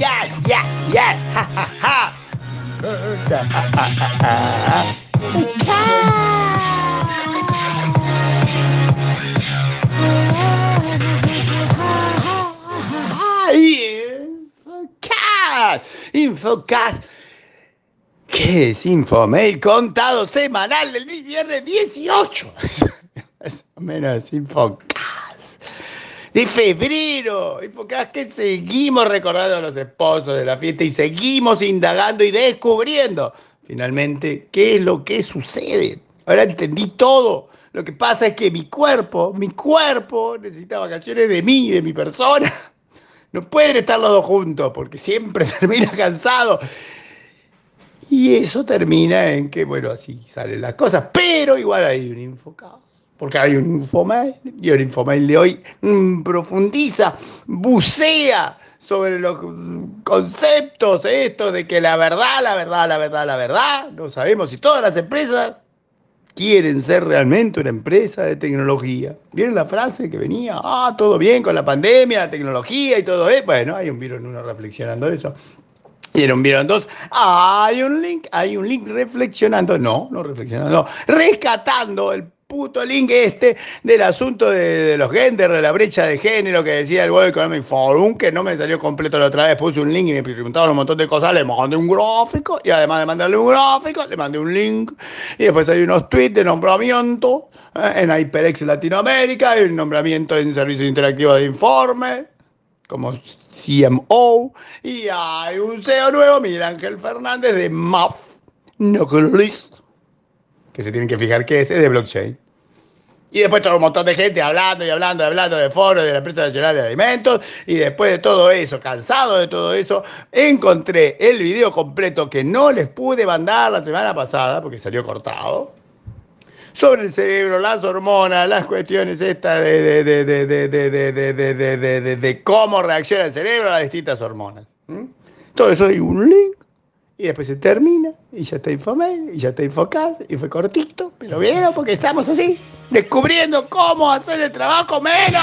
Infocas, ya, ya, ja, ja, ja. Infocas, Infocas. ¿Qué es Infomail contado semanal del viernes 18? Más o menos Infocas. De febrero. Infocas que seguimos recordando a los esposos de la fiesta y seguimos indagando y descubriendo finalmente qué es lo que sucede. Ahora entendí todo. Lo que pasa es que mi cuerpo, mi cuerpo necesita vacaciones de mí, de mi persona. No pueden estar los dos juntos porque siempre termina cansado. Y eso termina en que, bueno, así salen las cosas. Pero igual hay un infocaos. Porque hay un infomail. Y el infomail de hoy profundiza, bucea sobre los conceptos estos de que la verdad, la verdad, la verdad, la verdad. No sabemos si todas las empresas quieren ser realmente una empresa de tecnología. ¿Vieron la frase que venía? Ah, todo bien con la pandemia, la tecnología y todo eso. Bueno, hay un vieron uno reflexionando eso. ¿Vieron? ¿Vieron dos? hay un link, hay un link reflexionando, no, no reflexionando, no, rescatando el puto link este del asunto de, los genders, de la brecha de género que decía el World Economic Forum, que no me salió completo la otra vez, puse un link y me preguntaban un montón de cosas, le mandé un gráfico y además de mandarle un gráfico, le mandé un link. Y después hay unos tweets de nombramiento eh, en HyperX Latinoamérica, hay un nombramiento en Servicio Interactivo de Informe, como CMO, y hay un CEO nuevo, Miguel Ángel Fernández, de MAF, List, que se tienen que fijar qué es, es de blockchain. Y después todo un montón de gente hablando y hablando y hablando de foros de la Empresa Nacional de Alimentos. Y después de todo eso, cansado de todo eso, encontré el video completo que no les pude mandar la semana pasada porque salió cortado sobre el cerebro, las hormonas, las cuestiones estas de, de, de, de cómo reacciona el cerebro a las distintas hormonas. Todo eso hay un link y después se termina y ya está Infomail y ya está Infocas y fue cortito, pero vieron porque estamos así, descubriendo cómo hacer el trabajo menos.